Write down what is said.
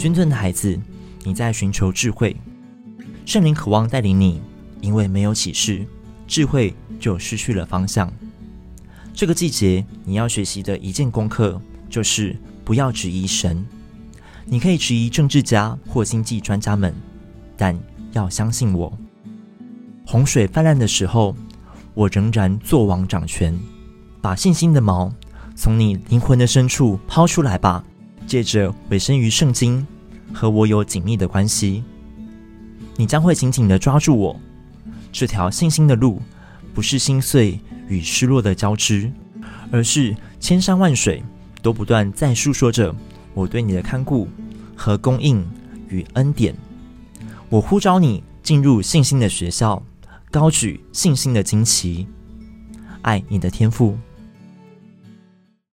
君尊的孩子，你在寻求智慧，圣灵渴望带领你，因为没有启示，智慧就失去了方向。这个季节你要学习的一件功课，就是不要质疑神。你可以质疑政治家或经济专家们，但要相信我。洪水泛滥的时候，我仍然作王掌权。把信心的锚从你灵魂的深处抛出来吧，借着委身于圣经，和我有紧密的关系，你将会紧紧地抓住我。这条信心的路，不是心碎与失落的交织，而是千山万水都不断在诉说着我对你的看顾和供应与恩典。我呼召你进入信心的学校，高举信心的旌旗，爱你的天赋。